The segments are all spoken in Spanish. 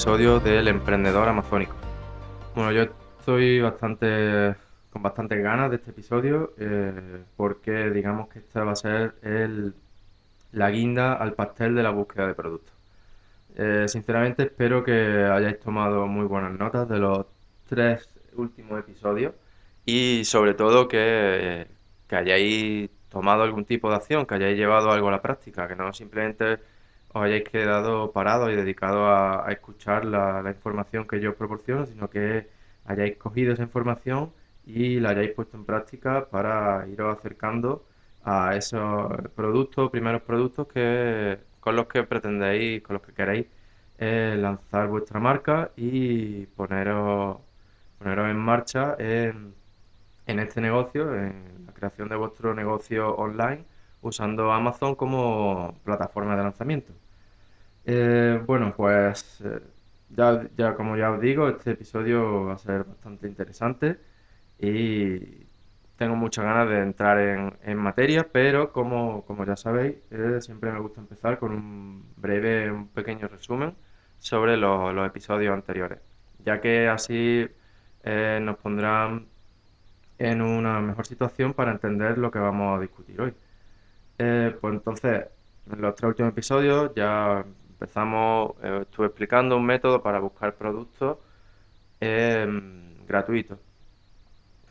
episodio del Emprendedor Amazónico. Bueno, yo estoy bastante con bastantes ganas de este episodio eh, porque digamos que esta va a ser el, la guinda al pastel de la búsqueda de productos. Eh, sinceramente espero que hayáis tomado muy buenas notas de los tres últimos episodios y sobre todo que, que hayáis tomado algún tipo de acción, que hayáis llevado algo a la práctica, que no simplemente os hayáis quedado parados y dedicados a, escuchar la, información que yo proporciono, sino que hayáis cogido esa información y la hayáis puesto en práctica para iros acercando a esos productos, primeros productos que con los que pretendéis, con los que queréis eh, lanzar vuestra marca y poneros, poneros en marcha en, en este negocio, en creación de vuestro negocio online usando Amazon como plataforma de lanzamiento. Eh, bueno, pues eh, ya, ya como ya os digo, este episodio va a ser bastante interesante y tengo muchas ganas de entrar en, en materia, pero como, como ya sabéis, eh, siempre me gusta empezar con un breve, un pequeño resumen sobre los, episodios anteriores, ya que así nos pondrán en una mejor situación para entender lo que vamos a discutir hoy. Eh, pues entonces, en los tres últimos episodios ya empezamos, eh, estuve explicando un método para buscar productos em, gratuitos.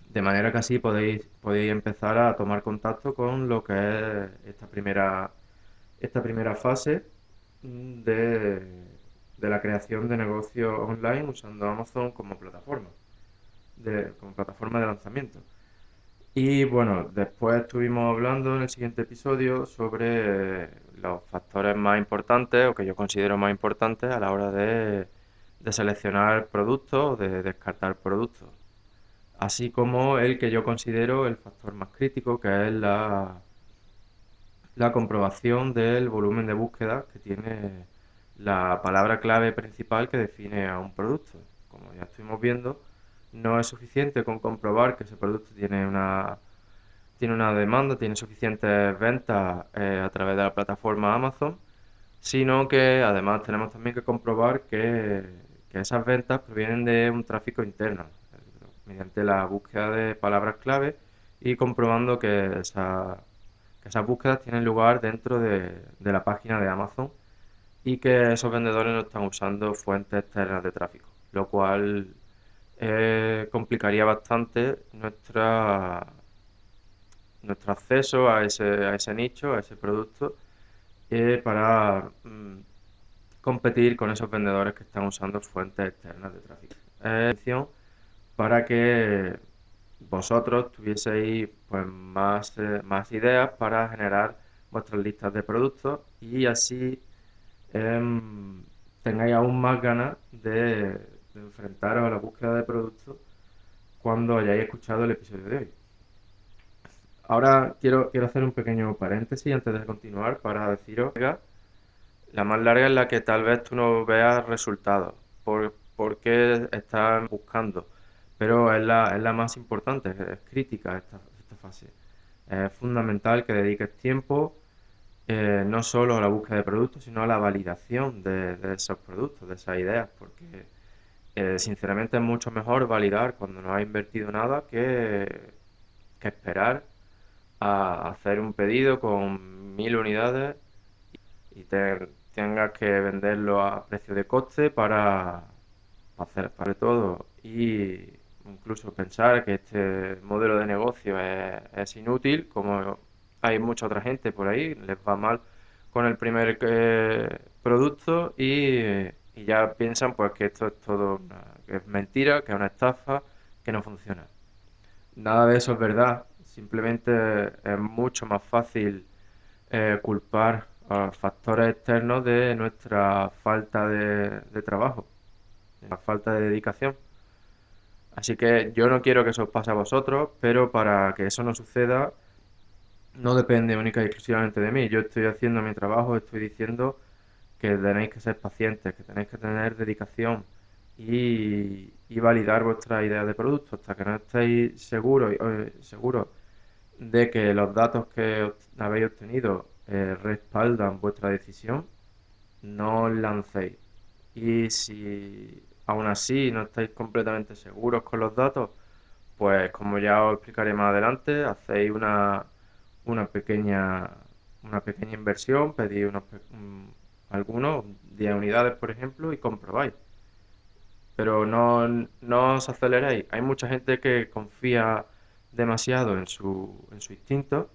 De manera que así podéis, podéis empezar a tomar contacto con lo que es esta primera, esta primera fase de, de la creación de negocios online usando Amazon como plataforma de, como plataforma de lanzamiento. Y bueno, después estuvimos hablando en el siguiente episodio sobre los factores más importantes o que yo considero más importantes a la hora de, de seleccionar productos o de descartar productos. Así como el que yo considero el factor más crítico, que es la, la comprobación del volumen de búsqueda que tiene la palabra clave principal que define a un producto. Como ya estuvimos viendo, no es suficiente con comprobar que ese producto tiene una, tiene una demanda, tiene suficientes ventas eh, a través de la plataforma Amazon, sino que además tenemos también que comprobar que, esas ventas provienen de un tráfico interno, mediante la búsqueda de palabras clave y comprobando que, esa, que esas búsquedas tienen lugar dentro de, de la página de Amazon y que esos vendedores no están usando fuentes externas de tráfico, lo cual eh, complicaría bastante nuestra, nuestro acceso a ese, a ese nicho, a ese producto, eh, para mm, competir con esos vendedores que están usando fuentes externas de tráfico. atención para que vosotros tuvieseis pues, más, eh, más ideas para generar vuestras listas de productos y así em, tengáis aún más ganas de de enfrentaros a la búsqueda de productos cuando hayáis escuchado el episodio de hoy. Ahora quiero, quiero hacer un pequeño paréntesis antes de continuar para deciros la más larga es la que tal vez tú no veas resultados, por, porque estás buscando, pero es la, es la más importante, es crítica esta, esta fase. Es fundamental que dediques tiempo eh, no solo a la búsqueda de productos, sino a la validación de, de esos productos, de esas ideas, porque sinceramente es mucho mejor validar cuando no has invertido nada que, que esperar a hacer un pedido con mil unidades y tengas que venderlo a precio de coste para, hacer para todo. Y incluso pensar que este modelo de negocio es, inútil como hay mucha otra gente por ahí les va mal con el primer eh, producto y y ya piensan pues que esto es todo que es mentira, que es una estafa, que no funciona. Nada de eso es verdad, simplemente es mucho más fácil eh, culpar a factores externos de nuestra falta de, trabajo, de la falta de dedicación. Así que yo no quiero que eso pase a vosotros, pero para que eso no suceda, no depende única y exclusivamente de mí. Yo estoy haciendo mi trabajo, estoy diciendo que tenéis que ser pacientes, que tenéis que tener dedicación y, validar vuestra idea de producto hasta que no estéis seguros, eh, seguros de que los datos que habéis obtenido eh, respaldan vuestra decisión, no os lancéis. Y si aún así no estáis completamente seguros con los datos, pues como ya os explicaré más adelante, hacéis una, una pequeña una pequeña inversión, pedís unos, algunos, 10 unidades por ejemplo, y comprobáis. Pero no, no os aceleréis. Hay mucha gente que confía demasiado en su, en su instinto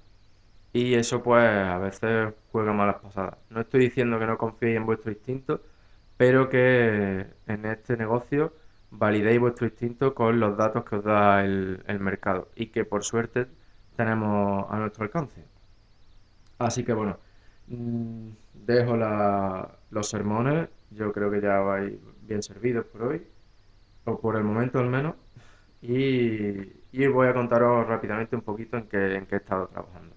y eso pues a veces juega malas pasadas. No estoy diciendo que no confiéis en vuestro instinto, pero que en este negocio validéis vuestro instinto con los datos que os da el, el mercado y que por suerte tenemos a nuestro alcance. Así que bueno, dejo los sermones, yo creo que ya vais bien servidos por hoy, o por el momento al menos, y, voy a contaros rápidamente un poquito en qué, en qué he estado trabajando.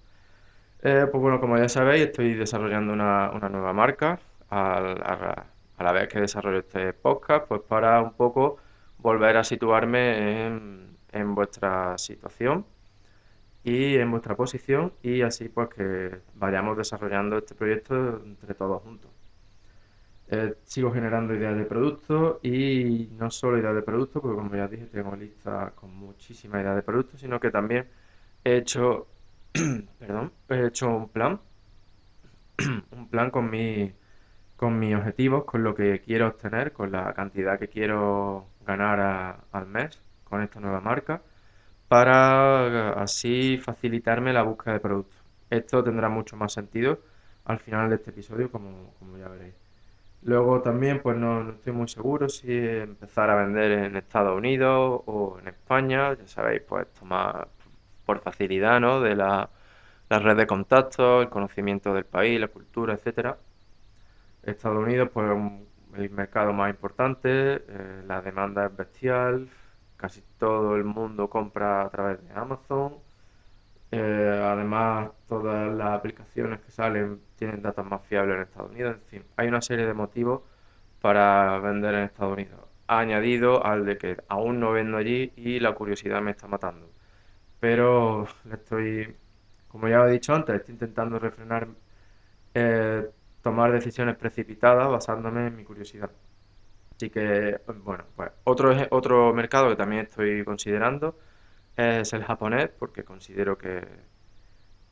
Eh, pues bueno, como ya sabéis, estoy desarrollando una, nueva marca. A, la vez que desarrollo este podcast, pues para un poco volver a situarme en, en vuestra situación y en vuestra posición y así pues que vayamos desarrollando este proyecto entre todos juntos. Eh, sigo generando ideas de producto y no solo ideas de producto, porque como ya dije tengo lista con muchísimas ideas de producto, sino que también he hecho, perdón, he hecho un plan, un plan con mi, con mis objetivos, con lo que quiero obtener, con la cantidad que quiero ganar al mes con esta nueva marca para así facilitarme la búsqueda de productos. Esto tendrá mucho más sentido al final de este episodio, como, ya veréis. Luego también, pues no, estoy muy seguro si empezar a vender en Estados Unidos o en España. Ya sabéis, pues tomar por facilidad, ¿no? De la, red de contactos, el conocimiento del país, la cultura, etcétera. Estados Unidos, pues el mercado más importante, eh, la demanda es bestial, casi todo el mundo compra a través de Amazon. Eh, además, todas las aplicaciones que salen tienen datos más fiables en Estados Unidos. En fin, hay una serie de motivos para vender en Estados Unidos. Añadido al de que aún no vendo allí y la curiosidad me está matando. Pero estoy, como ya he dicho antes, estoy intentando refrenar, eh, tomar decisiones precipitadas basándome en mi curiosidad. Así que, bueno, pues otro, otro mercado que también estoy considerando es el japonés, porque considero que,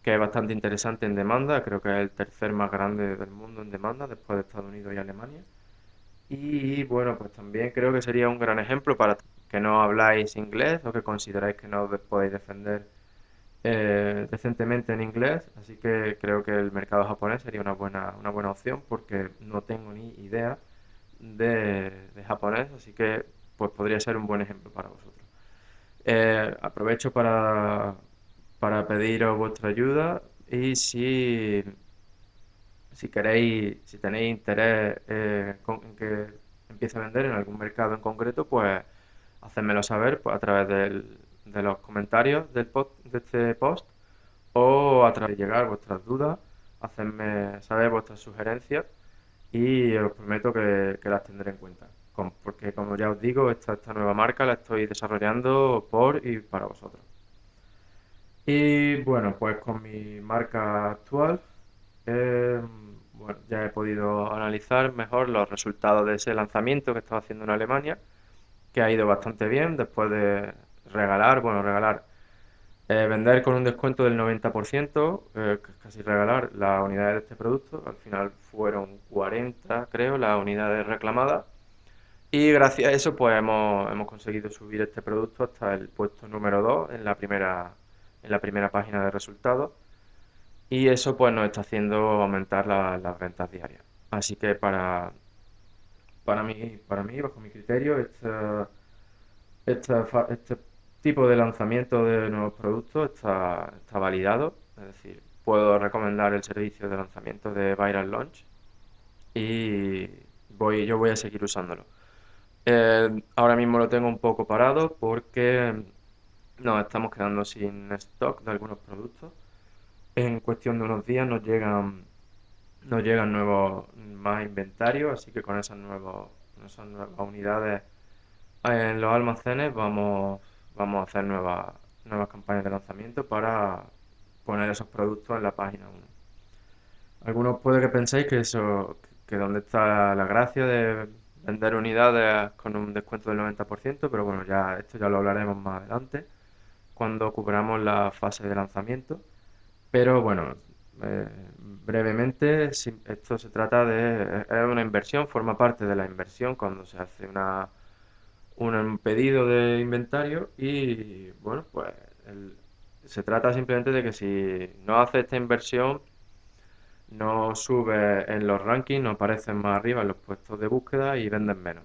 que es bastante interesante en demanda. Creo que es el tercer más grande del mundo en demanda, después de Estados Unidos y Alemania. Y bueno, pues también creo que sería un gran ejemplo para que no habláis inglés o que consideráis que no podéis defender eh, decentemente en inglés. Así que creo que el mercado japonés sería una buena, una buena opción porque no tengo ni idea de, japonés, así que pues podría ser un buen ejemplo para vosotros. Eh, aprovecho para, para pediros vuestra ayuda y si, si queréis, si tenéis interés eh, en que empiece a vender en algún mercado en concreto, pues hacedmelo saber pues, a través de los comentarios del de este post o a través de llegar vuestras dudas, hacedme saber vuestras sugerencias y os prometo que, las tendré en cuenta. porque como ya os digo, esta, nueva marca la estoy desarrollando por y para vosotros. Y bueno, pues con mi marca actual, eh, ya he podido analizar mejor los resultados de ese lanzamiento que estaba haciendo en Alemania, que ha ido bastante bien después de regalar, bueno, regalar eh, vender con un descuento del 90%, eh, casi regalar las unidades de este producto. Al final fueron 40, creo, las unidades reclamadas. Y gracias a eso, pues hemos, hemos conseguido subir este producto hasta el puesto número 2 en la primera, en la primera página de resultados. Y eso pues nos está haciendo aumentar las ventas diarias. Así que para, para, mí, para mí, bajo mi criterio, este, este, este tipo de lanzamiento de nuevos productos está, está validado, es decir, puedo recomendar el servicio de lanzamiento de Viral Launch y voy, yo voy a seguir usándolo. Eh, ahora mismo lo tengo un poco parado porque nos estamos quedando sin stock de algunos productos. En cuestión de unos días nos llegan nos llegan nuevos más inventarios, así que con esas nuevas, esas nuevas unidades en los almacenes vamos vamos a hacer nuevas, nuevas campañas de lanzamiento para poner esos productos en la página 1. Algunos puede que penséis que eso, que dónde está la gracia de vender unidades con un descuento del 90%, pero bueno, ya esto ya lo hablaremos más adelante cuando cubramos la fase de lanzamiento. Pero bueno, eh, brevemente, esto se trata de es una inversión, forma parte de la inversión cuando se hace una un pedido de inventario y bueno, pues se trata simplemente de que si no hace esta inversión no sube en los rankings, no aparecen más arriba en los puestos de búsqueda y venden menos.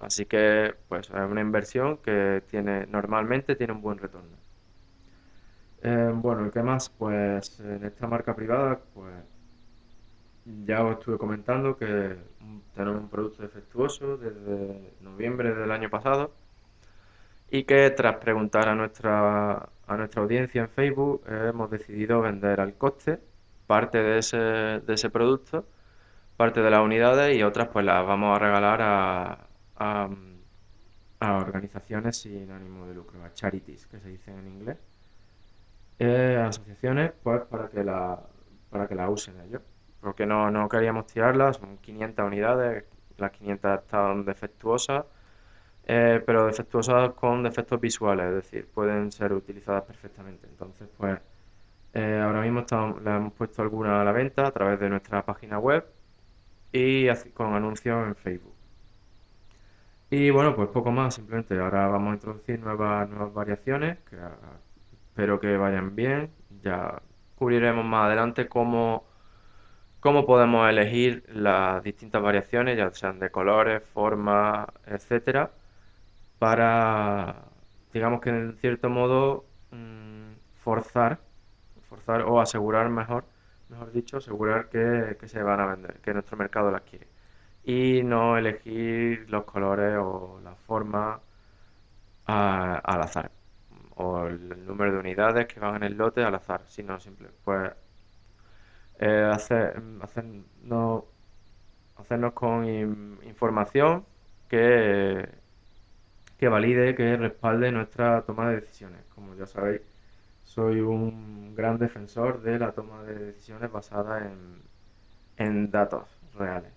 Así que pues es una inversión que tiene normalmente tiene un buen retorno. Eh, bueno, ¿qué más? Pues en esta marca privada, pues ya os estuve comentando que tenemos un producto defectuoso desde noviembre del año pasado y que tras preguntar a nuestra, a nuestra audiencia en Facebook hemos decidido vender al coste parte de ese, de ese producto, parte de las unidades y otras pues las vamos a regalar a, a, organizaciones sin ánimo de lucro, a charities que se dicen en inglés, eh, asociaciones pues para que la, para que la usen ellos porque no, no queríamos tirarlas, son 500 unidades, las 500 están defectuosas, eh, pero defectuosas con defectos visuales, es decir, pueden ser utilizadas perfectamente. Entonces, pues eh, ahora mismo estamos, le hemos puesto alguna a la venta a través de nuestra página web y con anuncios en Facebook. Y bueno, pues poco más, simplemente ahora vamos a introducir nuevas, nuevas variaciones que espero que vayan bien. Ya cubriremos más adelante cómo cómo podemos elegir las distintas variaciones, ya sean de colores, formas, etcétera, para, digamos que en cierto modo, mm, forzar, forzar o asegurar mejor, mejor dicho, asegurar que, se van a vender, que nuestro mercado las quiere. Y no elegir los colores o las formas al azar, o el número de unidades que van en el lote al azar, sino simple, pues eh, hacer, hacernos, con información que, que valide, que respalde nuestra toma de decisiones. Como ya sabéis, soy un gran defensor de la toma de decisiones basada en, en datos reales.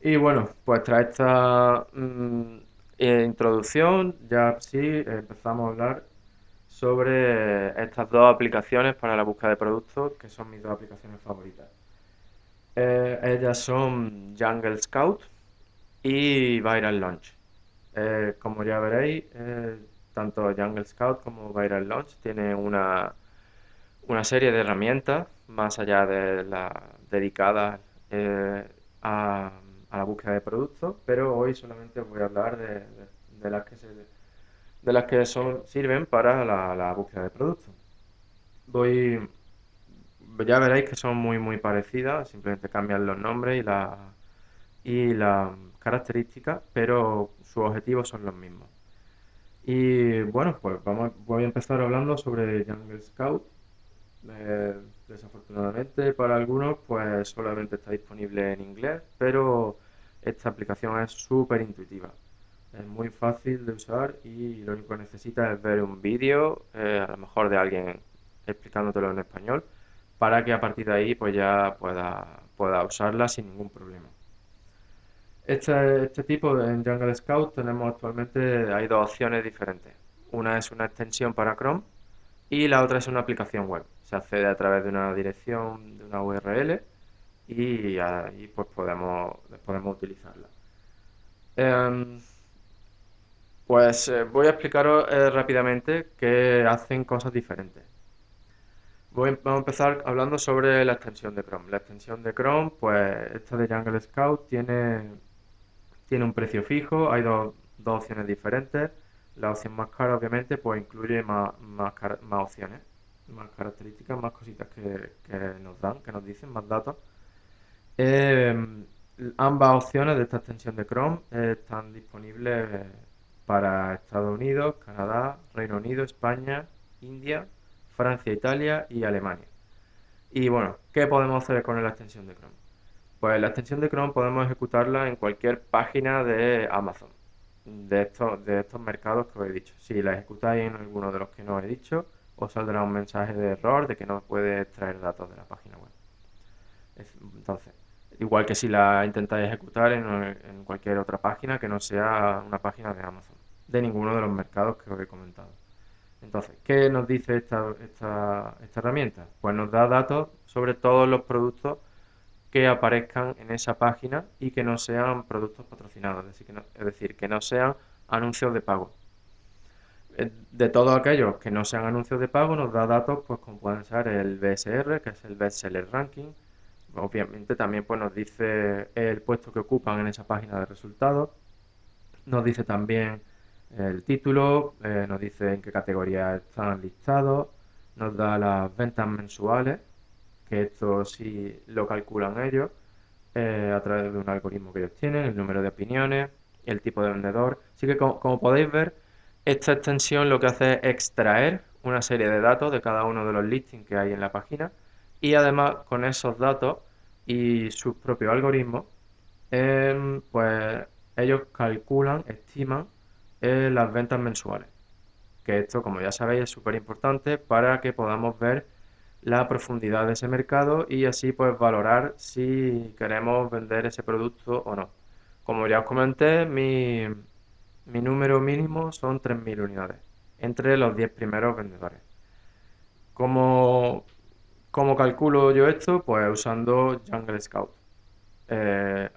Y bueno, pues tras esta mm, introducción, ya sí empezamos a hablar sobre estas dos aplicaciones para la búsqueda de productos, que son mis dos aplicaciones favoritas. Eh, ellas son Jungle Scout y Viral Launch. Eh, como ya veréis, eh, tanto Jungle Scout como Viral Launch tienen una, una serie de herramientas más allá de las dedicadas a, la búsqueda de productos, pero hoy solamente voy a hablar de las que se de las que son, sirven para la, búsqueda de productos. Voy, ya veréis que son muy muy parecidas, simplemente cambian los nombres y la y las características, pero sus objetivos son los mismos. Y bueno, pues vamos, voy a empezar hablando sobre Jungle Scout. Eh, desafortunadamente para algunos, pues solamente está disponible en inglés, pero esta aplicación es súper intuitiva. Es muy fácil de usar y lo único que necesitas es ver un vídeo, eh, a lo mejor de alguien explicándotelo en español, para que a partir de ahí pues ya pueda, pueda usarla sin ningún problema. Este, este tipo en Jungle Scout tenemos actualmente, hay dos opciones diferentes. Una es una extensión para Chrome y la otra es una aplicación web. Se accede a través de una dirección, de una URL y ahí pues podemos, podemos utilizarla. Em, pues eh, voy a explicaros eh, rápidamente que hacen cosas diferentes. Voy, vamos a empezar hablando sobre la extensión de Chrome. La extensión de Chrome, pues esta de Jungle Scout tiene, tiene un precio fijo, hay dos, opciones diferentes. La opción más cara, obviamente, pues incluye más, más, opciones, más características, más cositas que, nos dan, que nos dicen, más datos. Em, ambas opciones de esta extensión de Chrome están disponibles para Estados Unidos, Canadá, Reino Unido, España, India, Francia, Italia y Alemania. Y bueno, ¿qué podemos hacer con la extensión de Chrome? Pues la extensión de Chrome podemos ejecutarla en cualquier página de Amazon, de estos, de estos mercados que os he dicho. Si la ejecutáis en alguno de los que no he dicho, os saldrá un mensaje de error de que no puede extraer datos de la página web. Entonces, igual que si la intentáis ejecutar en, cualquier otra página que no sea una página de Amazon, de ninguno de los mercados que os he comentado. Entonces, ¿qué nos dice esta, esta, herramienta? Pues nos da datos sobre todos los productos que aparezcan en esa página y que no sean productos patrocinados, es decir, que no, es decir, que no sean anuncios de pago. Eh, de todos aquellos que no sean anuncios de pago, nos da datos pues como pueden ser el BSR, que es el Best Seller Ranking. Obviamente también pues nos dice el puesto que ocupan en esa página de resultados. Nos dice también el título, eh, nos dice en qué categoría están listados, nos da las ventas mensuales que esto sí lo calculan ellos eh, a través de un algoritmo que ellos tienen, el número de opiniones, el tipo de vendedor. Así que como, podéis ver, esta extensión lo que hace es extraer una serie de datos de cada uno de los listings que hay en la página y además con esos datos y sus propios algoritmos, em, pues ellos calculan, estiman las ventas mensuales. Que esto, como ya sabéis, es súper importante para que podamos ver la profundidad de ese mercado y así pues valorar si queremos vender ese producto o no. Como ya os comenté, mi, mi número mínimo son 3.000 unidades entre los 10 primeros vendedores. ¿Cómo, ¿Cómo, calculo yo esto? Pues usando Jungle Scout. Eh,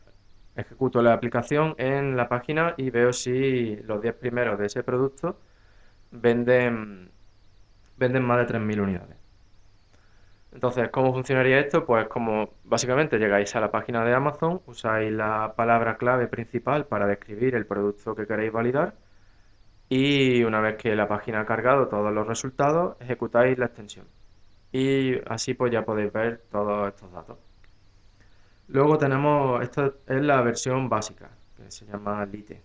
ejecuto la aplicación en la página y veo si los 10 primeros de ese producto venden, venden más de 3.000 unidades. Entonces, ¿cómo funcionaría esto? Pues como básicamente llegáis a la página de Amazon, usáis la palabra clave principal para describir el producto que queréis validar y una vez que la página ha cargado todos los resultados, ejecutáis la extensión. Y así pues ya podéis ver todos estos datos. Luego tenemos, esta es la versión básica, que se llama Lite,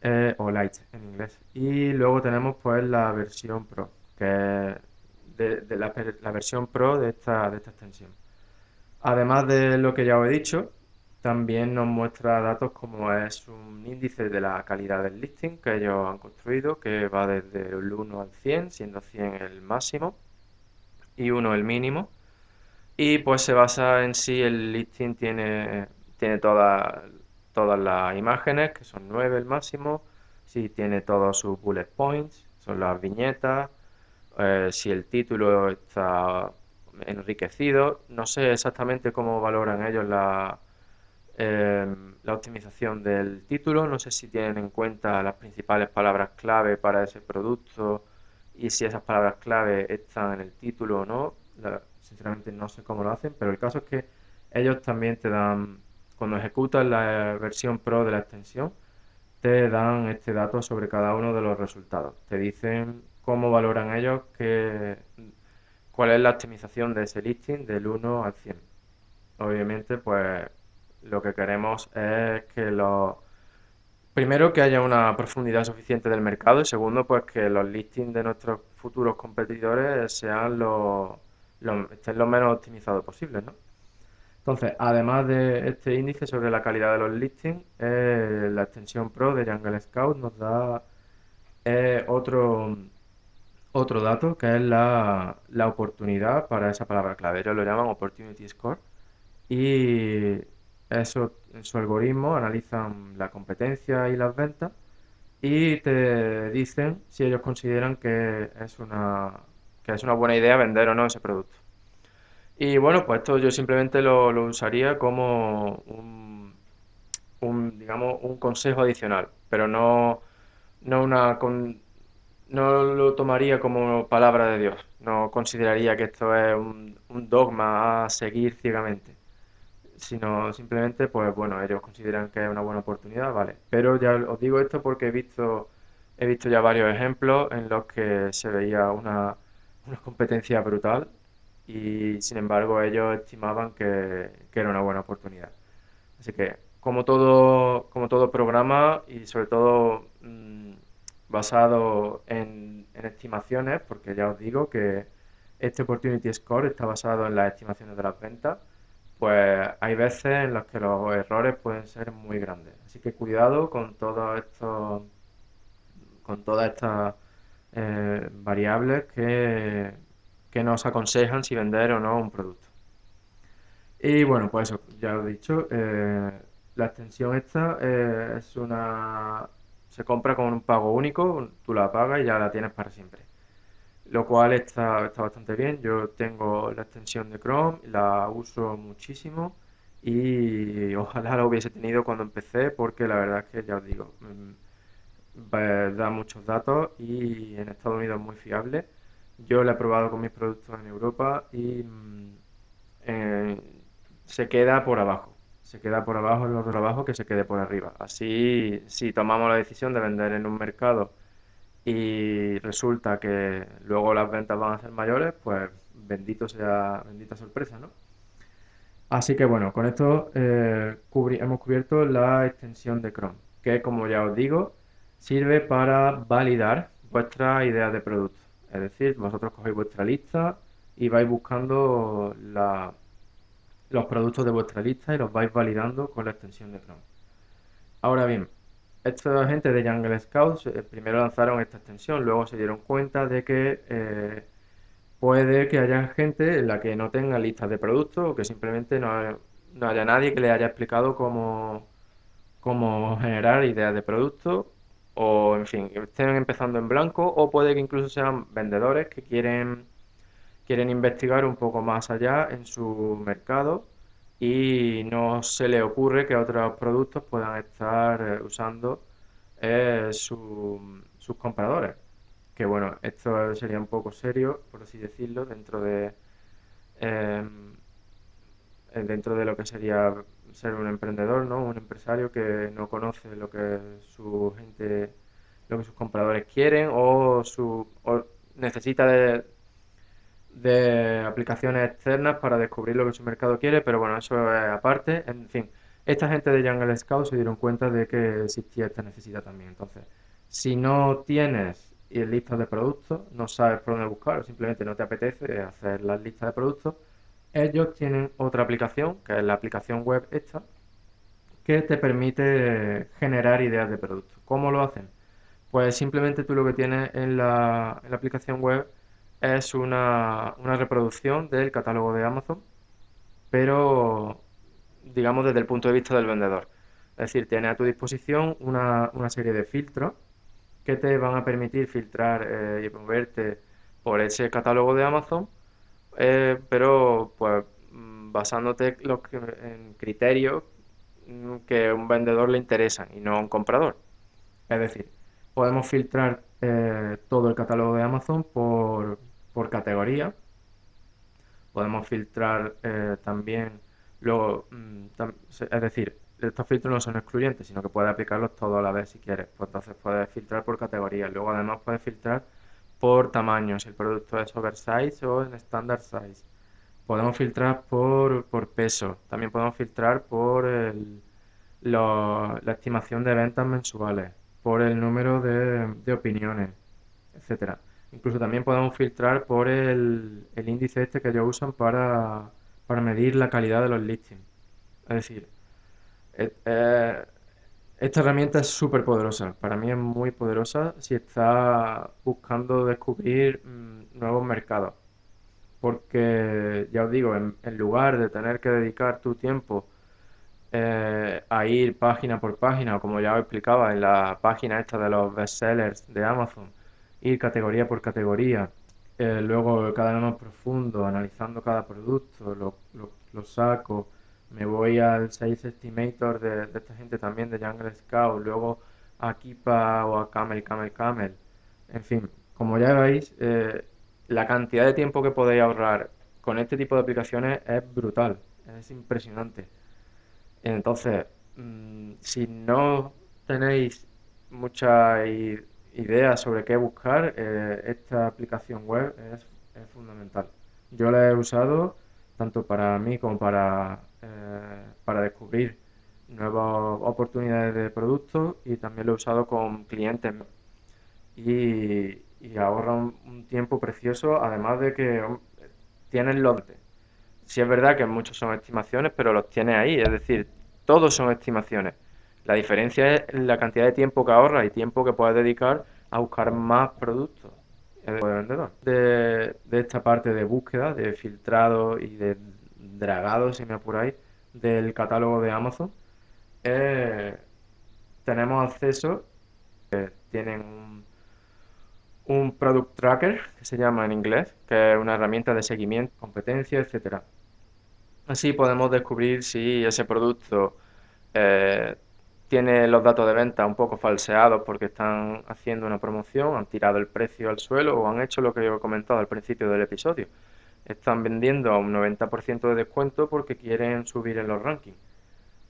eh, o Lite en inglés. Y luego tenemos pues la versión Pro, que es de, la, versión Pro de esta, de esta extensión. Además de lo que ya os he dicho, también nos muestra datos como es un índice de la calidad del listing que ellos han construido, que va desde el 1 al 100, siendo 100 el máximo y 1 el mínimo. Y pues se basa en si el listing tiene, tiene todas todas las imágenes, que son 9 el máximo, si tiene todos sus bullet points, son las viñetas, eh, si el título está enriquecido. No sé exactamente cómo valoran ellos la, em, la optimización del título. No sé si tienen en cuenta las principales palabras clave para ese producto y si esas palabras clave están en el título o no. Sinceramente no sé cómo lo hacen, pero el caso es que ellos también te dan, cuando ejecutas la versión Pro de la extensión, te dan este dato sobre cada uno de los resultados. Te dicen cómo valoran ellos que, cuál es la optimización de ese listing del 1 al 100. Obviamente, pues lo que queremos es que los... Primero, que haya una profundidad suficiente del mercado y segundo, pues que los listings de nuestros futuros competidores sean los, estén lo menos optimizados posibles, ¿no? Entonces, además de este índice sobre la calidad de los listings, eh, la extensión Pro de Jungle Scout nos da eh, otro, otro dato que es la, oportunidad para esa palabra clave. Ellos lo llaman Opportunity Score y eso, en su algoritmo analizan la competencia y las ventas y te dicen si ellos consideran que es una, que es una buena idea vender o no ese producto. Y bueno, pues esto yo simplemente lo, usaría como un, un, digamos, un consejo adicional, pero no, no una, con, no lo tomaría como palabra de Dios. No consideraría que esto es un, dogma a seguir ciegamente. Sino simplemente, pues bueno, ellos consideran que es una buena oportunidad, vale. Pero ya os digo esto porque he visto, he visto ya varios ejemplos en los que se veía una, una competencia brutal y sin embargo ellos estimaban que, era una buena oportunidad. Así que, como todo, como todo programa y sobre todo mm, basado en, estimaciones, porque ya os digo que este Opportunity Score está basado en las estimaciones de las ventas, pues hay veces en las que los errores pueden ser muy grandes. Así que cuidado con todo esto, con todas estas eh, variables que, que nos aconsejan si vender o no un producto. Y bueno, pues ya lo he dicho, eh, la extensión esta eh, es una... se compra con un pago único, tú la pagas y ya la tienes para siempre. Lo cual está, está bastante bien. Yo tengo la extensión de Chrome, la uso muchísimo y ojalá la hubiese tenido cuando empecé porque la verdad es que ya os digo, mm, da muchos datos y en Estados Unidos es muy fiable. Yo la he probado con mis productos en Europa y mm, eh, se queda por abajo. Se queda por abajo en los trabajos que se quede por arriba. Así, si tomamos la decisión de vender en un mercado y resulta que luego las ventas van a ser mayores, pues bendito sea, bendita sorpresa, ¿no? Así que bueno, con esto eh, hemos cubierto la extensión de Chrome, que como ya os digo, sirve para validar vuestra idea de producto. Es decir, vosotros cogéis vuestra lista y vais buscando los productos de vuestra lista y los vais validando con la extensión de Chrome. Ahora bien, esta gente de Jungle Scouts eh, primero lanzaron esta extensión, luego se dieron cuenta de que eh, puede que haya gente en la que no tenga listas de productos o que simplemente no, haya nadie que le haya explicado cómo, cómo generar ideas de productos o, en fin, estén empezando en blanco o puede que incluso sean vendedores que quieren, quieren investigar un poco más allá en su mercado y no se le ocurre que otros productos puedan estar eh, usando eh, sus compradores. Que bueno, esto sería un poco serio, por así decirlo, dentro de em, eh, dentro de lo que sería ser un emprendedor, ¿no? Un empresario que no conoce lo que su gente, lo que sus compradores quieren o su o necesita de, de aplicaciones externas para descubrir lo que su mercado quiere, pero bueno, eso es aparte. En fin, esta gente de Jungle Scout se dieron cuenta de que existía esta necesidad también. Entonces, si no tienes listas de productos, no sabes por dónde buscar o simplemente no te apetece hacer las listas de productos, ellos tienen otra aplicación, que es la aplicación web esta, que te permite generar ideas de productos. ¿Cómo lo hacen? Pues simplemente tú lo que tienes en la, aplicación web es una, reproducción del catálogo de Amazon, pero digamos desde el punto de vista del vendedor. Es decir, tiene a tu disposición una, serie de filtros que te van a permitir filtrar eh, y moverte por ese catálogo de Amazon, eh, pero pues mm, basándote los, en criterios mm, que a un vendedor le interesan y no a un comprador. Es decir, podemos filtrar eh, todo el catálogo de Amazon por, por categoría. Podemos filtrar eh, también, luego, mm, es decir, estos filtros no son excluyentes, sino que puedes aplicarlos todos a la vez si quieres. Pues entonces puedes filtrar por categoría. Luego además puedes filtrar por tamaño, si el producto es oversize o en standard size. Podemos filtrar por, por peso. También podemos filtrar por el, la estimación de ventas mensuales, por el número de, opiniones, etcétera. Incluso también podemos filtrar por el, índice este que ellos usan para, medir la calidad de los listings. Es decir, eh, eh, esta herramienta es súper poderosa. Para mí es muy poderosa si estás buscando descubrir mm, nuevos mercados. Porque, ya os digo, en, lugar de tener que dedicar tu tiempo eh, a ir página por página, o como ya os explicaba en la página esta de los bestsellers de Amazon, ir categoría por categoría, eh, luego cada vez más profundo, analizando cada producto, lo, lo, saco, me voy al Sales Estimator de, esta gente también, de Jungle Scout, luego a Kipa o a Camel, Camel, Camel. En fin, como ya veis, eh, la cantidad de tiempo que podéis ahorrar con este tipo de aplicaciones es brutal, es impresionante. Entonces, mm, si no tenéis mucha ideas sobre qué buscar, eh, esta aplicación web es, fundamental. Yo la he usado tanto para mí como para, para descubrir nuevas oportunidades de productos y también lo he usado con clientes y, ahorra un, tiempo precioso, además de que tienes los... Si es verdad que muchos son estimaciones, pero los tienes ahí, es decir, todos son estimaciones. La diferencia es la cantidad de tiempo que ahorras y tiempo que puedes dedicar a buscar más productos de. De, esta parte de búsqueda, de filtrado y de dragado, si me apuráis, del catálogo de Amazon. Eh, tenemos acceso, eh, tienen un, un Product Tracker, que se llama en inglés, que es una herramienta de seguimiento, competencia, etcétera. Así podemos descubrir si ese producto eh, tiene los datos de venta un poco falseados porque están haciendo una promoción, han tirado el precio al suelo o han hecho lo que yo he comentado al principio del episodio. Están vendiendo a un 90% de descuento porque quieren subir en los rankings.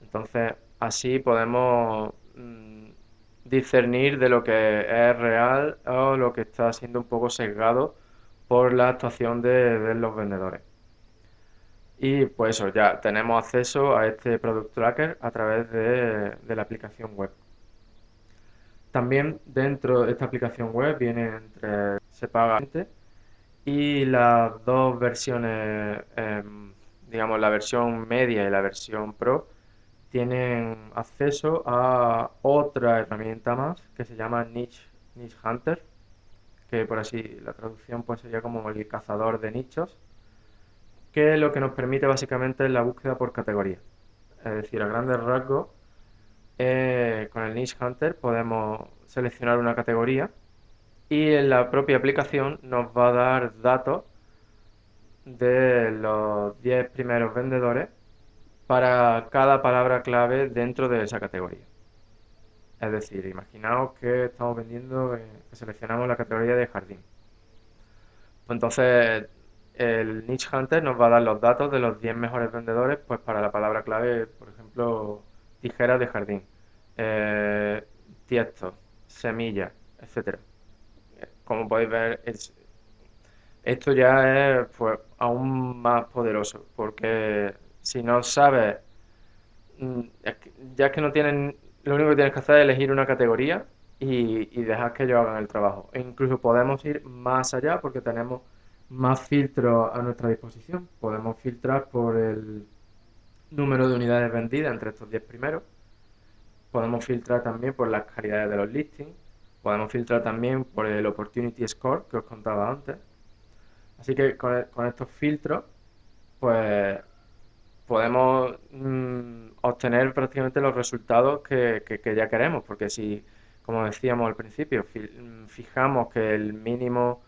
Entonces, así podemos mm, discernir de lo que es real o lo que está siendo un poco sesgado por la actuación de los vendedores. Y pues eso, ya tenemos acceso a este Product Tracker a través de, la aplicación web. También dentro de esta aplicación web viene entre se paga y las dos versiones, em, digamos la versión media y la versión pro, tienen acceso a otra herramienta más que se llama Niche, Niche Hunter, que por así la traducción pues sería como el cazador de nichos que lo que nos permite básicamente es la búsqueda por categoría. Es decir, a grandes rasgos, eh, con el Niche Hunter podemos seleccionar una categoría y en la propia aplicación nos va a dar datos de los 10 primeros vendedores para cada palabra clave dentro de esa categoría. Es decir, imaginaos que estamos vendiendo, eh, que seleccionamos la categoría de jardín. Pues entonces el Niche Hunter nos va a dar los datos de los 10 mejores vendedores pues para la palabra clave, por ejemplo, tijeras de jardín, eh, tiesto, semillas, etcétera. Como podéis ver, esto ya es pues, aún más poderoso, porque si no sabes, mm, ya es que no tienen, lo único que tienes que hacer es elegir una categoría y, dejar que ellos hagan el trabajo. E incluso podemos ir más allá porque tenemos más filtros a nuestra disposición. Podemos filtrar por el número de unidades vendidas entre estos 10 primeros. Podemos filtrar también por las calidades de los listings. Podemos filtrar también por el Opportunity Score que os contaba antes. Así que con, estos filtros, pues podemos mm, obtener prácticamente los resultados que, ya queremos. Porque si, como decíamos al principio, fijamos que el mínimo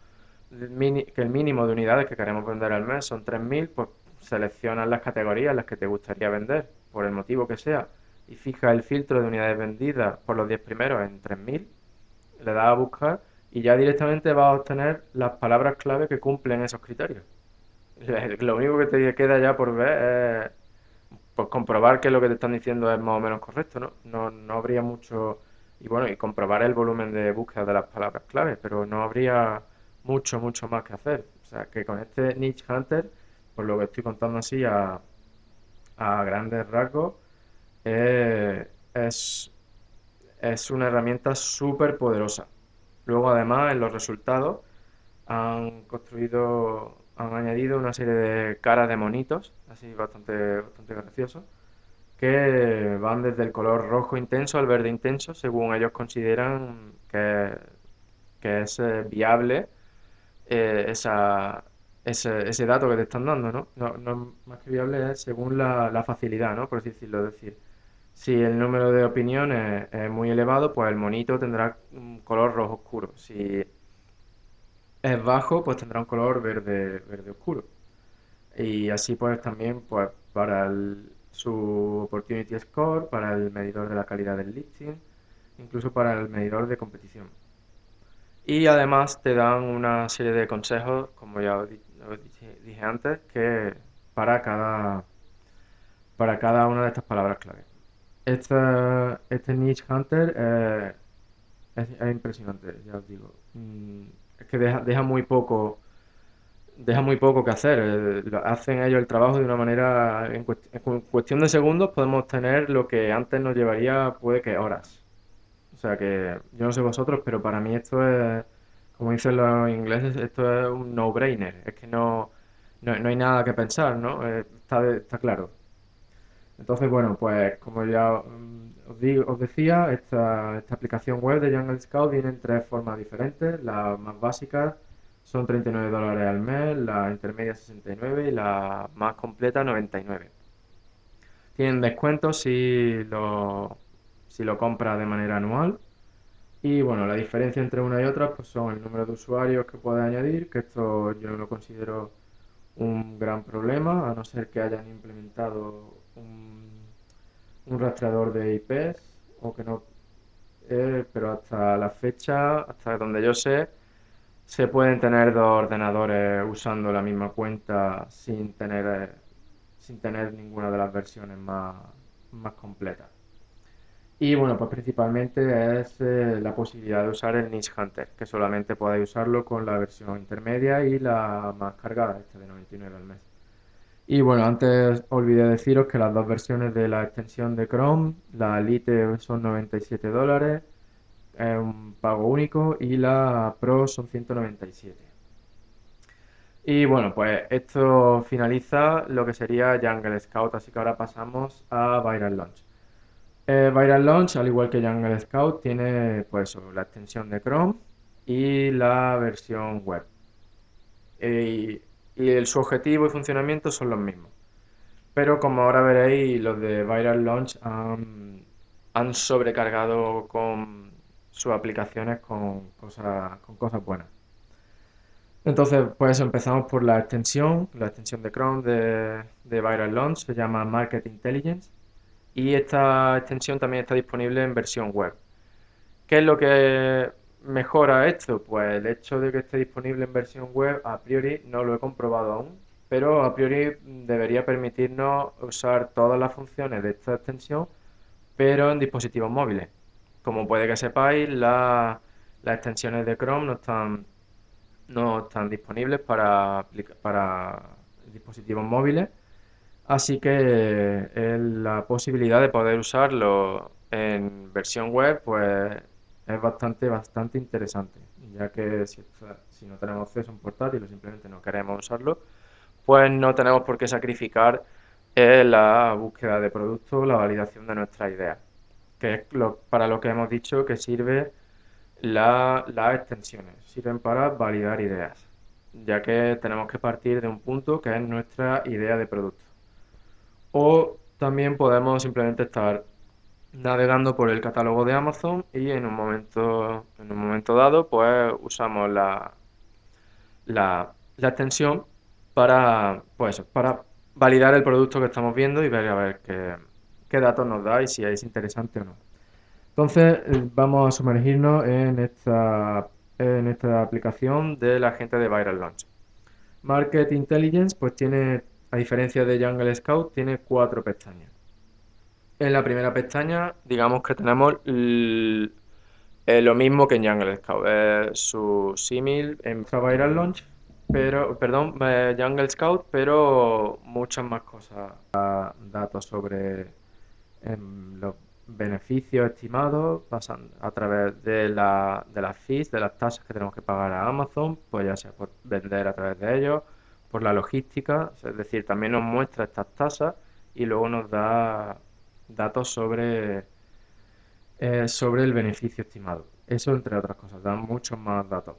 que el mínimo de unidades que queremos vender al mes son 3.000, pues seleccionas las categorías las que te gustaría vender, por el motivo que sea, y fija el filtro de unidades vendidas por los 10 primeros en 3.000, le das a buscar y ya directamente vas a obtener las palabras clave que cumplen esos criterios. Lo único que te queda ya por ver es pues, comprobar que lo que te están diciendo es más o menos correcto, ¿no? No, no habría mucho... Y bueno, y comprobar el volumen de búsqueda de las palabras clave, pero no habría mucho, mucho más que hacer. O sea, que con este Niche Hunter, por lo que estoy contando así a, a grandes rasgos, eh, es, es una herramienta súper poderosa. Luego, además, en los resultados han construido, han añadido una serie de caras de monitos, así bastante, bastante graciosos, que van desde el color rojo intenso al verde intenso, según ellos consideran que, que es eh, viable eh, esa, ese, ese, dato que te están dando, ¿no? No, más que viable es según la, facilidad, ¿no? Por decirlo. Es decir, si el número de opiniones es muy elevado, pues el monito tendrá un color rojo oscuro. Si es bajo, pues tendrá un color verde, verde oscuro. Y así pues también pues para su Opportunity Score, para el medidor de la calidad del listing, incluso para el medidor de competición. Y además te dan una serie de consejos, como ya dije, antes, que para cada, para cada una de estas palabras clave. Este, este Niche Hunter eh, es, impresionante, ya os digo. Mm, es que deja, deja muy poco deja muy poco que hacer. Eh, hacen ellos el trabajo de una manera, en, cuestión de segundos podemos tener lo que antes nos llevaría puede que horas. O sea que yo no sé vosotros, pero para mí esto es, como dicen los ingleses, esto es un no-brainer. Es que no, no, hay nada que pensar, ¿no? Eh, está, está claro. Entonces, bueno, pues como ya mm, os, digo, os decía, esta, aplicación web de Jungle Scout viene en tres formas diferentes. Las más básicas son 39 dólares al mes, la intermedia 69 y la más completa 99. Tienen descuentos si lo, si lo compras de manera anual. Y bueno, la diferencia entre una y otra pues son el número de usuarios que puedes añadir, que esto yo lo considero un gran problema, a no ser que hayan implementado un, rastreador de IPs o que no, eh, pero hasta la fecha, hasta donde yo sé, se pueden tener dos ordenadores usando la misma cuenta sin tener, eh, sin tener ninguna de las versiones más, más completas. Y bueno, pues principalmente es eh, la posibilidad de usar el Niche Hunter, que solamente podéis usarlo con la versión intermedia y la más cargada, esta de 99 al mes. Y bueno, antes olvidé deciros que las dos versiones de la extensión de Chrome, la Lite son 97 dólares, es un pago único, y la Pro son 197. Y bueno, pues esto finaliza lo que sería Jungle Scout, así que ahora pasamos a Viral Launch. Eh, Viral Launch, al igual que Jungle Scout, tiene pues la extensión de Chrome y la versión web. Y el, su objetivo y funcionamiento son los mismos. Pero como ahora veréis, los de Viral Launch han, sobrecargado con sus aplicaciones con cosas, con cosas buenas. Entonces, pues empezamos por la extensión, la extensión de Chrome de, de Viral Launch, se llama Market Intelligence y esta extensión también está disponible en versión web. ¿Qué es lo que mejora esto? Pues el hecho de que esté disponible en versión web, a priori no lo he comprobado aún, pero a priori debería permitirnos usar todas las funciones de esta extensión, pero en dispositivos móviles. Como puede que sepáis, las extensiones de Chrome no están, no están disponibles para, para dispositivos móviles Así que la posibilidad de poder usarlo en versión web, pues es bastante, bastante interesante, ya que si, no tenemos acceso a un portátil o simplemente no queremos usarlo, pues no tenemos por qué sacrificar la búsqueda de productos, la validación de nuestras ideas, que es para lo que hemos dicho que sirve las extensiones, sirven para validar ideas, ya que tenemos que partir de un punto que es nuestra idea de producto. O también podemos simplemente estar navegando por el catálogo de Amazon y en un momento, en un momento dado, pues usamos la, la, extensión para, pues, para validar el producto que estamos viendo y ver a ver qué, qué datos nos da y si es interesante o no. Entonces vamos a sumergirnos en esta, en esta aplicación de la gente de Viral Launch. Market Intelligence pues tiene a diferencia de Jungle Scout, tiene cuatro pestañas. En la primera pestaña, digamos que tenemos eh, lo mismo que en Jungle Scout, es su símil en Viral Launch, pero, perdón, eh, Jungle Scout, pero muchas más cosas. Datos sobre em, los beneficios estimados pasan a través de, la, de las fees, de las tasas que tenemos que pagar a Amazon, pues ya sea por vender a través de ellos por la logística, es decir, también nos muestra estas tasas y luego nos da datos sobre, eh, sobre el beneficio estimado. Eso entre otras cosas, dan muchos más datos.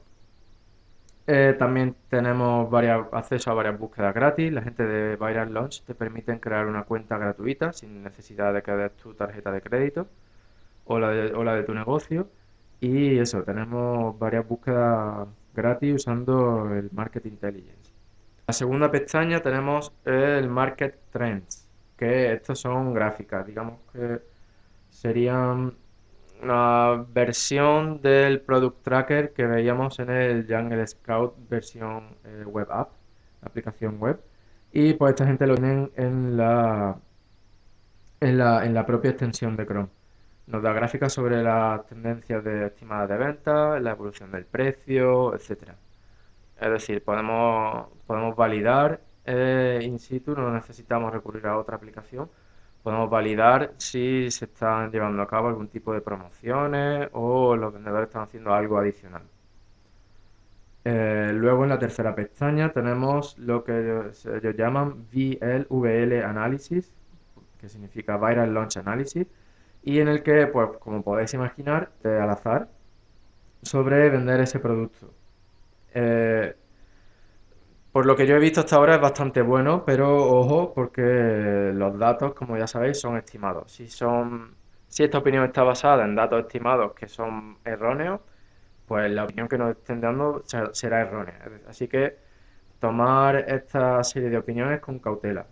Eh, también tenemos varias, acceso a varias búsquedas gratis. La gente de Viral Launch te permiten crear una cuenta gratuita sin necesidad de que des tu tarjeta de crédito o la de, o la de tu negocio. Y eso, tenemos varias búsquedas gratis usando el Market Intelligence la segunda pestaña tenemos el Market Trends, que estas son gráficas, digamos que serían una versión del Product Tracker que veíamos en el Jungle Scout versión eh, web app, aplicación web. Y pues esta gente lo tienen en la, en la, en la propia extensión de Chrome. Nos da gráficas sobre las tendencias de estimadas de venta, la evolución del precio, etcétera. Es decir, podemos, podemos validar eh, in situ, no necesitamos recurrir a otra aplicación. Podemos validar si se están llevando a cabo algún tipo de promociones o los vendedores están haciendo algo adicional. Eh, luego en la tercera pestaña tenemos lo que ellos, llaman VLVL Analysis, que significa Viral Launch Analysis, y en el que, pues, como podéis imaginar, al azar, sobre vender ese producto. Eh, por lo que yo he visto hasta ahora es bastante bueno, pero ojo, porque los datos, como ya sabéis, son estimados. Si son, si esta opinión está basada en datos estimados que son erróneos, pues la opinión que nos estén dando será errónea. Así que tomar esta serie de opiniones con cautela.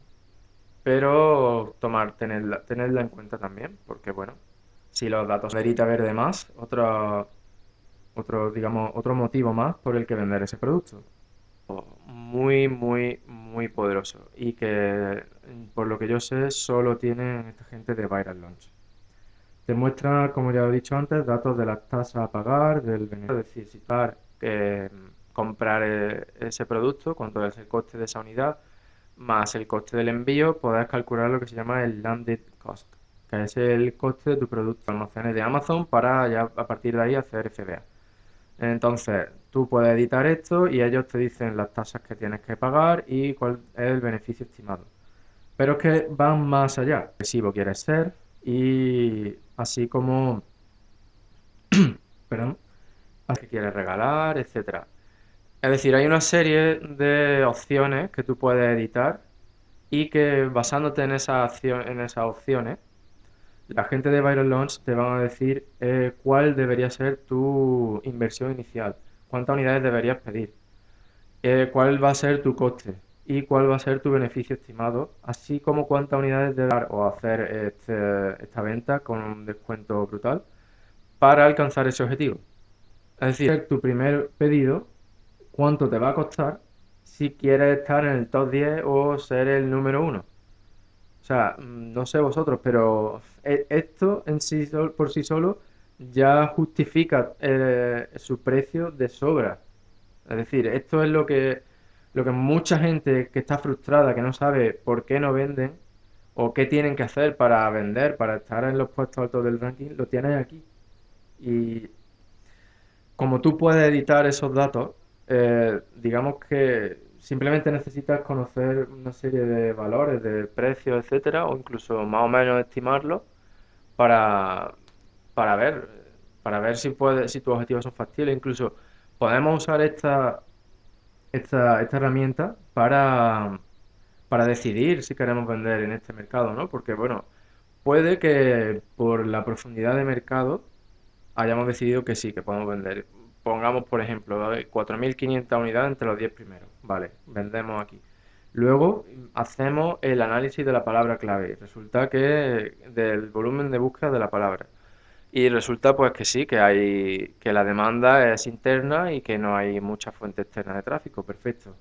Pero tomar, tenerla, tenerla en cuenta también, porque bueno, si los datos merita ver de más, otro, otro, digamos, otro motivo más por el que vender ese producto. Muy, muy, muy poderoso. Y que, por lo que yo sé, solo tienen esta gente de Viral Launch. Te muestra, como ya he dicho antes, datos de las tasas a pagar, del beneficio, es decir, si comprar eh, ese producto, cuánto es el coste de esa unidad, más el coste del envío, podrás calcular lo que se llama el landed cost, que es el coste de tu producto almacenes de Amazon para ya a partir de ahí hacer FBA. Entonces, tú puedes editar esto y ellos te dicen las tasas que tienes que pagar y cuál es el beneficio estimado. Pero es que van más allá. Agresivo quieres ser y así como... perdón. que quieres regalar, etcétera. Es decir, hay una serie de opciones que tú puedes editar y que basándote en, esa en esas opciones, la gente de Viral Launch te van a decir eh, cuál debería ser tu inversión inicial, cuántas unidades deberías pedir, eh, cuál va a ser tu coste y cuál va a ser tu beneficio estimado, así como cuántas unidades debes dar o hacer este, esta venta con un descuento brutal para alcanzar ese objetivo. Es decir, tu primer pedido cuánto te va a costar si quieres estar en el top 10 o ser el número uno. O sea, mm, no sé vosotros, pero e, esto en sí por sí solo ya justifica eh, su precio de sobra. Es decir, esto es lo que, lo que mucha gente que está frustrada, que no sabe por qué no venden o qué tienen que hacer para vender, para estar en los puestos altos del ranking, lo tienes aquí. Y como tú puedes editar esos datos, eh, digamos que simplemente necesitas conocer una serie de valores, de precios, etcétera, o incluso más o menos estimarlo para, para ver, para ver si puede, si tus objetivos son factibles. Incluso podemos usar esta, esta, esta herramienta para, para decidir si queremos vender en este mercado, ¿no? Porque bueno, puede que por la profundidad de mercado hayamos decidido que sí, que podemos vender pongamos, por ejemplo, 4.500 unidades entre los 10 primeros. Vale, vendemos aquí. Luego hacemos el análisis de la palabra clave. Resulta que del volumen de búsqueda de la palabra. Y resulta pues que sí, que hay que la demanda es interna y que no hay mucha fuente externa de tráfico, perfecto.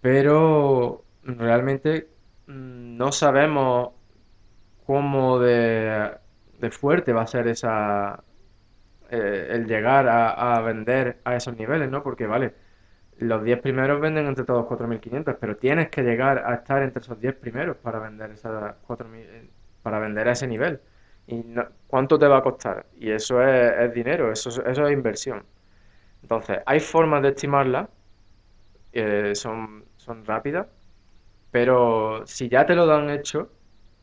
Pero realmente mm, no sabemos cómo de, de fuerte va a ser esa, eh, el llegar a, vender a esos niveles, ¿no? Porque, vale, los 10 primeros venden entre todos 4.500, pero tienes que llegar a estar entre esos 10 primeros para vender esas 4.000, eh, para vender a ese nivel. ¿Y cuánto te va a costar? Y eso es, dinero, eso, eso es inversión. Entonces, hay formas de estimarla, eh, son, son rápidas, pero si ya te lo dan hecho,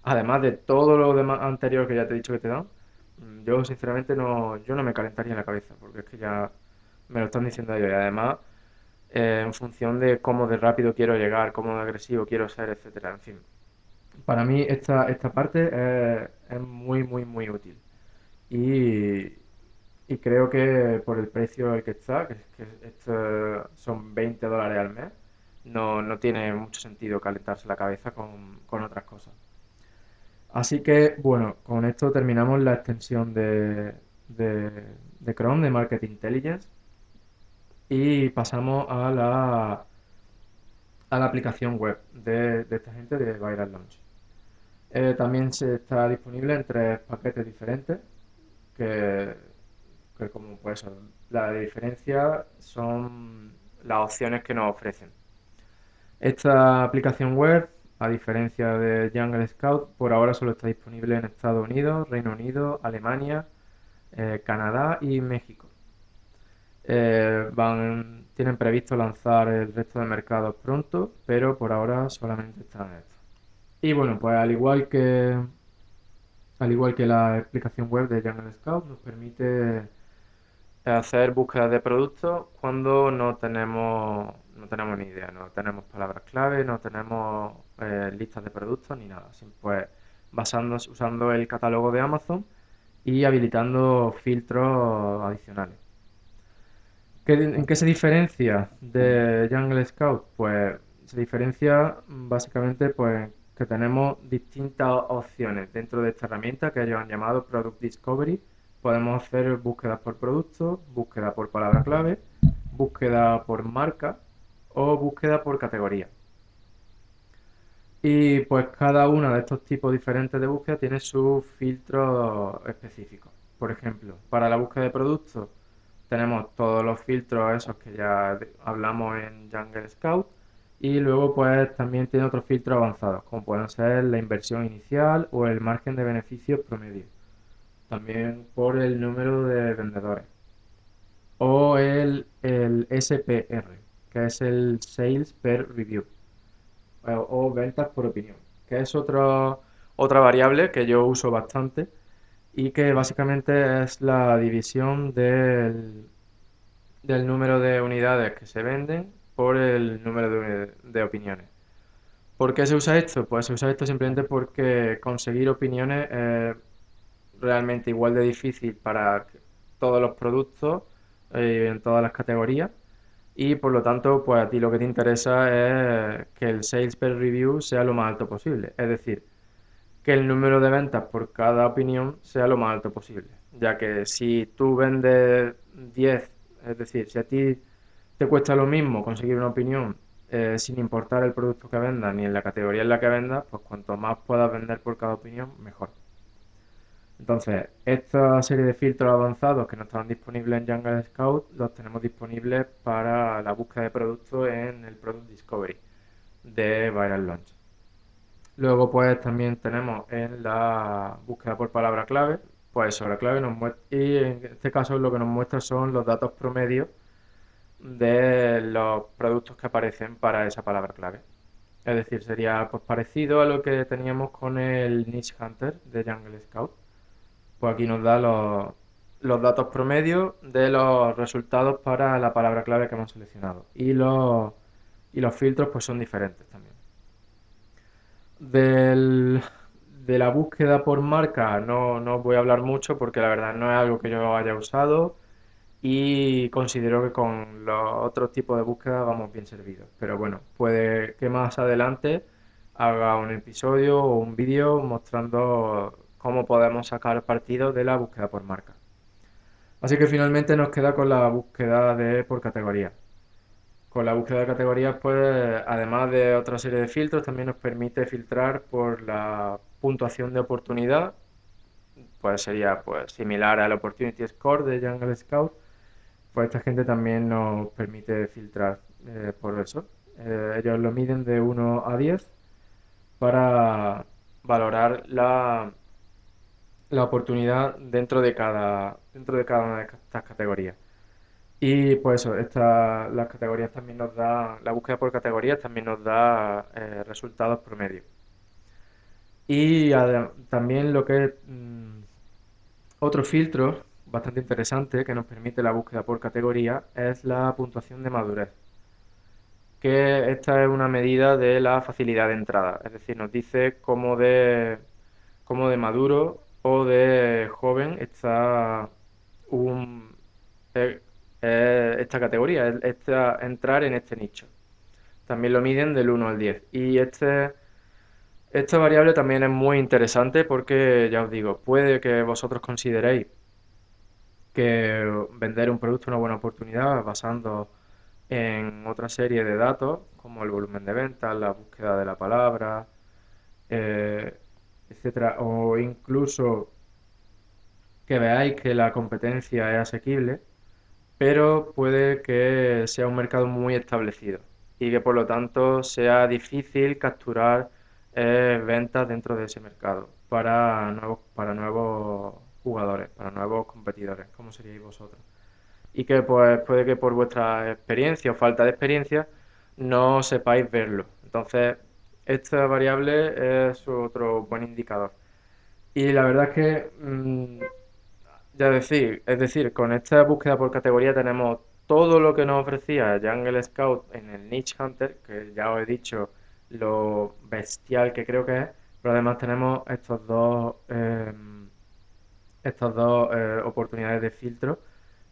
además de todo lo demás anterior que ya te he dicho que te dan, yo sinceramente no, yo no me calentaría en la cabeza, porque es que ya me lo están diciendo ellos y además eh, en función de cómo de rápido quiero llegar, cómo de agresivo quiero ser, etcétera, en fin. Para mí esta, esta parte es, muy, muy, muy útil. Y, y creo que por el precio el que está, que, que son 20 dólares al mes, no, no tiene mucho sentido calentarse la cabeza con, con otras cosas. Así que, bueno, con esto terminamos la extensión de, de, Chrome, de Market Intelligence, y pasamos a la, a la aplicación web de, esta gente de Viral Launch. Eh, también se está disponible en tres paquetes diferentes, que, que como pues la diferencia son las opciones que nos ofrecen. Esta aplicación web a diferencia de Jungle Scout, por ahora solo está disponible en Estados Unidos, Reino Unido, Alemania, eh, Canadá y México. Eh, tienen previsto lanzar el resto de mercados pronto, pero por ahora solamente están estos. Y bueno, pues al igual que al igual que la explicación web de Jungle Scout nos permite hacer búsquedas de productos cuando no tenemos no tenemos ni idea, no tenemos palabras clave, no tenemos eh, listas de productos ni nada. Pues basándonos, usando el catálogo de Amazon y habilitando filtros adicionales. ¿En qué se diferencia de Jungle Scout? Pues se diferencia básicamente pues, que tenemos distintas opciones dentro de esta herramienta que ellos han llamado Product Discovery. Podemos hacer búsquedas por producto, búsqueda por palabra clave, búsqueda por marca o búsqueda por categoría. Y pues cada uno de estos tipos diferentes de búsqueda tiene sus filtros específicos. Por ejemplo, para la búsqueda de productos tenemos todos los filtros esos que ya hablamos en Jungle Scout y luego pues también tiene otros filtros avanzados como pueden ser la inversión inicial o el margen de beneficios promedio. También por el número de vendedores. O el, el SPR, que es el Sales Per Review o, ventas por opinión, que es otra otra variable que yo uso bastante y que básicamente es la división del, del número de unidades que se venden por el número de, de, opiniones. ¿Por qué se usa esto? Pues se usa esto simplemente porque conseguir opiniones es realmente igual de difícil para todos los productos eh, en todas las categorías y por lo tanto, pues a ti lo que te interesa es que el sales per review sea lo más alto posible, es decir, que el número de ventas por cada opinión sea lo más alto posible, ya que si tú vendes 10, es decir, si a ti te cuesta lo mismo conseguir una opinión eh, sin importar el producto que vendas ni en la categoría en la que vendas, pues cuanto más puedas vender por cada opinión, mejor. Entonces, esta serie de filtros avanzados que no estaban disponibles en Jungle Scout los tenemos disponibles para la búsqueda de productos en el Product Discovery de Viral Launch. Luego, pues también tenemos en la búsqueda por palabra clave, pues la clave nos y en este caso lo que nos muestra son los datos promedios de los productos que aparecen para esa palabra clave. Es decir, sería pues parecido a lo que teníamos con el Niche Hunter de Jungle Scout pues aquí nos da los, datos promedios de los resultados para la palabra clave que hemos seleccionado. Y los, filtros pues son diferentes también. De la búsqueda por marca no, no voy a hablar mucho porque la verdad no es algo que yo haya usado y considero que con los otros tipos de búsqueda vamos bien servidos. Pero bueno, puede que más adelante haga un episodio o un vídeo mostrando cómo podemos sacar partido de la búsqueda por marca. Así que finalmente nos queda con la búsqueda de por categoría. Con la búsqueda de categorías, pues además de otra serie de filtros, también nos permite filtrar por la puntuación de oportunidad. Pues sería pues similar al Opportunity Score de Jungle Scout. Pues esta gente también nos permite filtrar eh, por eso. Eh, ellos lo miden de 1 a 10 para valorar la la oportunidad dentro de cada, dentro de cada una de estas categorías. Y pues eso, esta, las categorías también nos da, la búsqueda por categorías también nos da eh, resultados promedio. Y también lo que es mm, otro filtro bastante interesante que nos permite la búsqueda por categoría es la puntuación de madurez. Que esta es una medida de la facilidad de entrada, es decir, nos dice cómo de, cómo de maduro o de joven está un, eh, eh, esta categoría, esta, entrar en este nicho. También lo miden del 1 al 10. Y este, esta variable también es muy interesante porque, ya os digo, puede que vosotros consideréis que vender un producto es una buena oportunidad basando en otra serie de datos como el volumen de ventas, la búsqueda de la palabra, eh, etcétera, o incluso que veáis que la competencia es asequible, pero puede que sea un mercado muy establecido y que por lo tanto sea difícil capturar eh, ventas dentro de ese mercado para nuevos, para nuevos jugadores, para nuevos competidores, como seríais vosotros. Y que pues puede que por vuestra experiencia o falta de experiencia no sepáis verlo. Entonces esta variable es otro buen indicador. Y la verdad es que, mm, ya decir, es decir, con esta búsqueda por categoría tenemos todo lo que nos ofrecía Jungle Scout en el Niche Hunter, que ya os he dicho lo bestial que creo que es, pero además tenemos estos dos, eh, estas dos oportunidades de filtro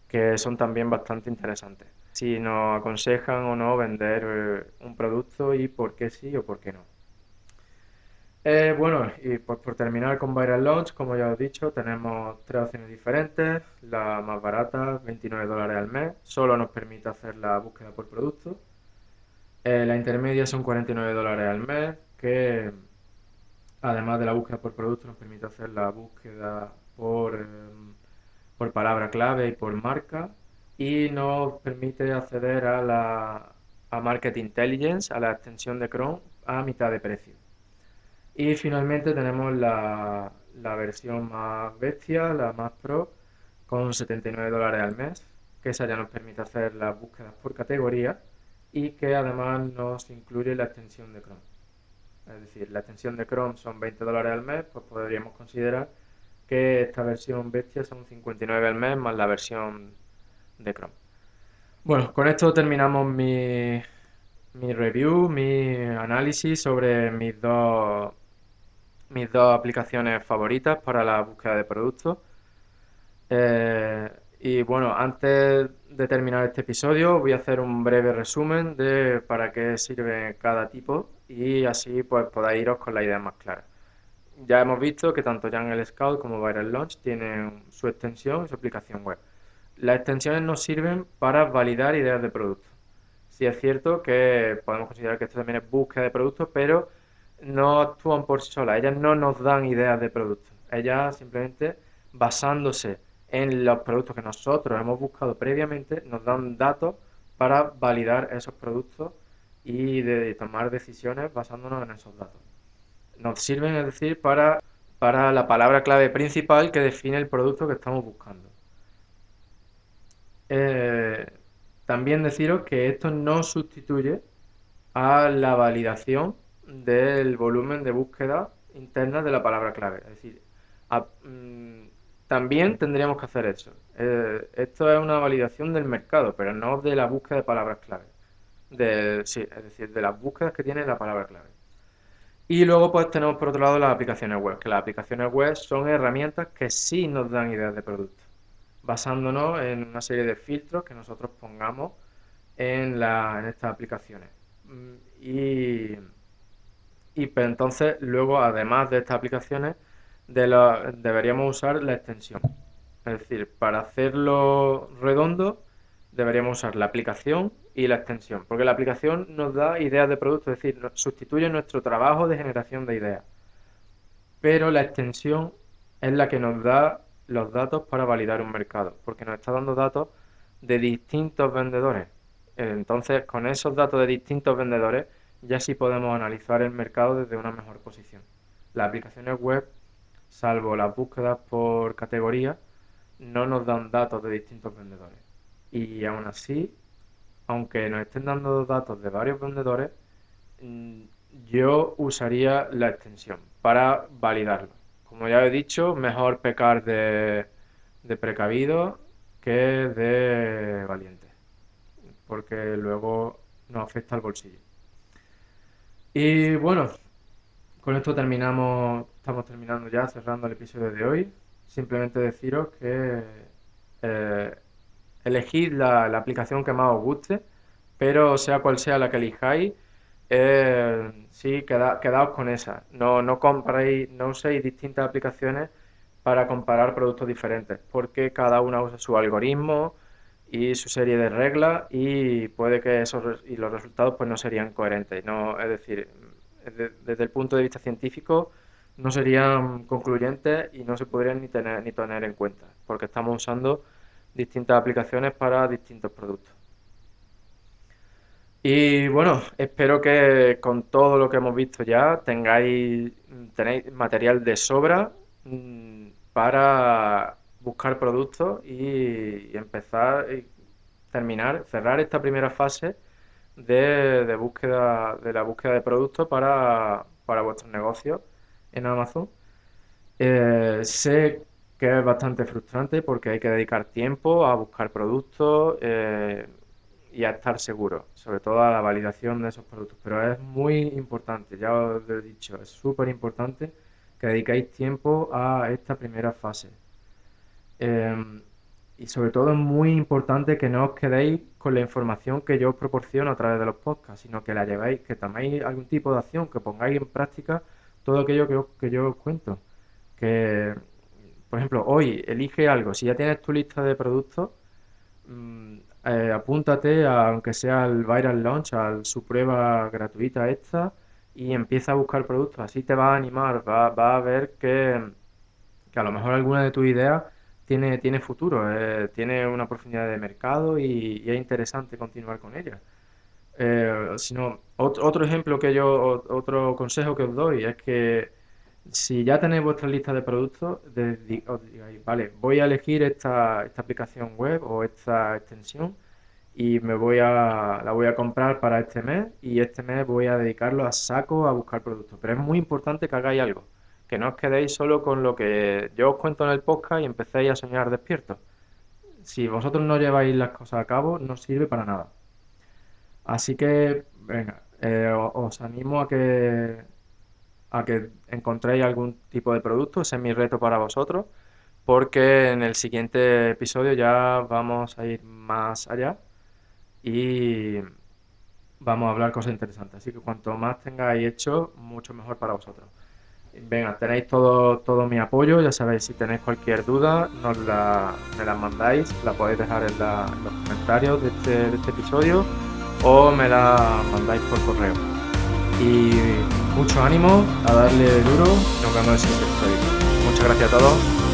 que son también bastante interesantes. Si nos aconsejan o no vender eh, un producto y por qué sí o por qué no. bueno, y pues por terminar con Viral Launch, como ya os he dicho, tenemos tres opciones diferentes. La más barata, 29 dólares al mes, solo nos permite hacer la búsqueda por producto. la intermedia son 49 dólares al mes, que además de la búsqueda por producto, nos permite hacer la búsqueda por, por palabra clave y por marca y nos permite acceder a la a Market Intelligence, a la extensión de Chrome, a mitad de precio. Y finalmente tenemos la, la versión más bestia, la más pro, con 79 dólares al mes, que esa ya nos permite hacer las búsquedas por categoría y que además nos incluye la extensión de Chrome es decir, la extensión de Chrome son 20 dólares al mes, pues podríamos considerar que esta versión bestia son 59 al mes más la versión de Chrome. Bueno, con esto terminamos mi, review, mi análisis sobre mis dos, mis dos aplicaciones favoritas para la búsqueda de productos. Eh, y bueno, antes de terminar este episodio voy a hacer un breve resumen de para qué sirve cada tipo y así pues podáis iros con la idea más clara. Ya hemos visto que tanto Jungle Scout como Viral Launch tienen su extensión y su aplicación web. Las extensiones nos sirven para validar ideas de productos. Sí es cierto que podemos considerar que esto también es búsqueda de productos, pero no actúan por sí solas. Ellas no nos dan ideas de productos. Ellas simplemente basándose en los productos que nosotros hemos buscado previamente, nos dan datos para validar esos productos y tomar decisiones basándonos en esos datos. Nos sirven, es decir, para, para la palabra clave principal que define el producto que estamos buscando. Eh, también deciros que esto no sustituye a la validación del volumen de búsqueda interna de la palabra clave. Es decir, mm, también tendríamos que hacer eso. Eh, esto es una validación del mercado, pero no de la búsqueda de palabras clave. De, sí, es decir, de las búsquedas que tiene la palabra clave. Y luego pues tenemos por otro lado las aplicaciones web, que las aplicaciones web son herramientas que sí nos dan ideas de producto, basándonos en una serie de filtros que nosotros pongamos en, la, en estas aplicaciones. Mm, y, y pues entonces luego, además de estas aplicaciones, de la, deberíamos usar la extensión. Es decir, para hacerlo redondo deberíamos usar la aplicación y la extensión, porque la aplicación nos da ideas de producto, es decir, sustituye nuestro trabajo de generación de ideas. Pero la extensión es la que nos da los datos para validar un mercado, porque nos está dando datos de distintos vendedores. Entonces, con esos datos de distintos vendedores, ya sí podemos analizar el mercado desde una mejor posición. Las aplicaciones web salvo las búsquedas por categoría, no nos dan datos de distintos vendedores. Y aún así, aunque nos estén dando datos de varios vendedores, mm, yo usaría la extensión para validarlo. Como ya he dicho, mejor pecar de, precavido que de valiente, porque luego nos afecta al bolsillo. Y bueno, con esto terminamos, estamos terminando ya, cerrando el episodio de hoy. Simplemente deciros que eh, elegid la, aplicación que más os guste, pero sea cual sea la que elijáis, eh, sí, quedaos con esa. No, no compráis, no uséis distintas aplicaciones para comparar productos diferentes, porque cada una usa su algoritmo y su serie de reglas y puede que esos y los resultados pues no serían coherentes. No, es decir, desde, el punto de vista científico no serían concluyentes y no se podrían ni tener ni tener en cuenta, porque estamos usando distintas aplicaciones para distintos productos. Y bueno, espero que con todo lo que hemos visto ya tengáis tenéis material de sobra mm, para buscar productos y, empezar y terminar, cerrar esta primera fase de, búsqueda, de la búsqueda de productos para, para vuestros negocios en Amazon. Eh, sé que es bastante frustrante porque hay que dedicar tiempo a buscar productos eh, y a estar seguro, sobre todo a la validación de esos productos. Pero es muy importante, ya os lo he dicho, es súper importante que dediquéis tiempo a esta primera fase. Em, y sobre todo es muy importante que no os quedéis con la información que yo os proporciono a través de los podcasts, sino que la llevéis, que toméis algún tipo de acción, que pongáis en práctica todo aquello que, que yo os cuento. Que, por ejemplo, hoy elige algo, si ya tienes tu lista de productos, mm, eh, apúntate, a, aunque sea al Viral Launch, a su prueba gratuita esta, y empieza a buscar productos. Así te va a animar, va, va a ver que, que a lo mejor alguna de tus ideas tiene, tiene futuro, eh, tiene una profundidad de mercado y, es interesante continuar con ella. Eh, sino, otro, otro, ejemplo que yo, otro consejo que os doy es que si ya tenéis vuestra lista de productos, os digáis, vale, voy a elegir esta, esta aplicación web o esta extensión y me voy a, la voy a comprar para este mes y este mes voy a dedicarlo a saco a buscar productos. Pero es muy importante que hagáis algo que no os quedéis solo con lo que yo os cuento en el podcast y empecéis a soñar despiertos. Si vosotros no lleváis las cosas a cabo, no sirve para nada. Así que, venga, eh, os animo a que, a que encontréis algún tipo de producto, ese es mi reto para vosotros, porque en el siguiente episodio ya vamos a ir más allá y vamos a hablar cosas interesantes. Así que cuanto más tengáis hecho, mucho mejor para vosotros. Venga, tenéis todo, todo mi apoyo, ya sabéis, si tenéis cualquier duda, nos la, me la mandáis, la podéis dejar en, los comentarios de este, este, episodio o me la mandáis por correo. Y mucho ánimo a darle duro, nos vemos en el siguiente episodio. Muchas gracias a todos.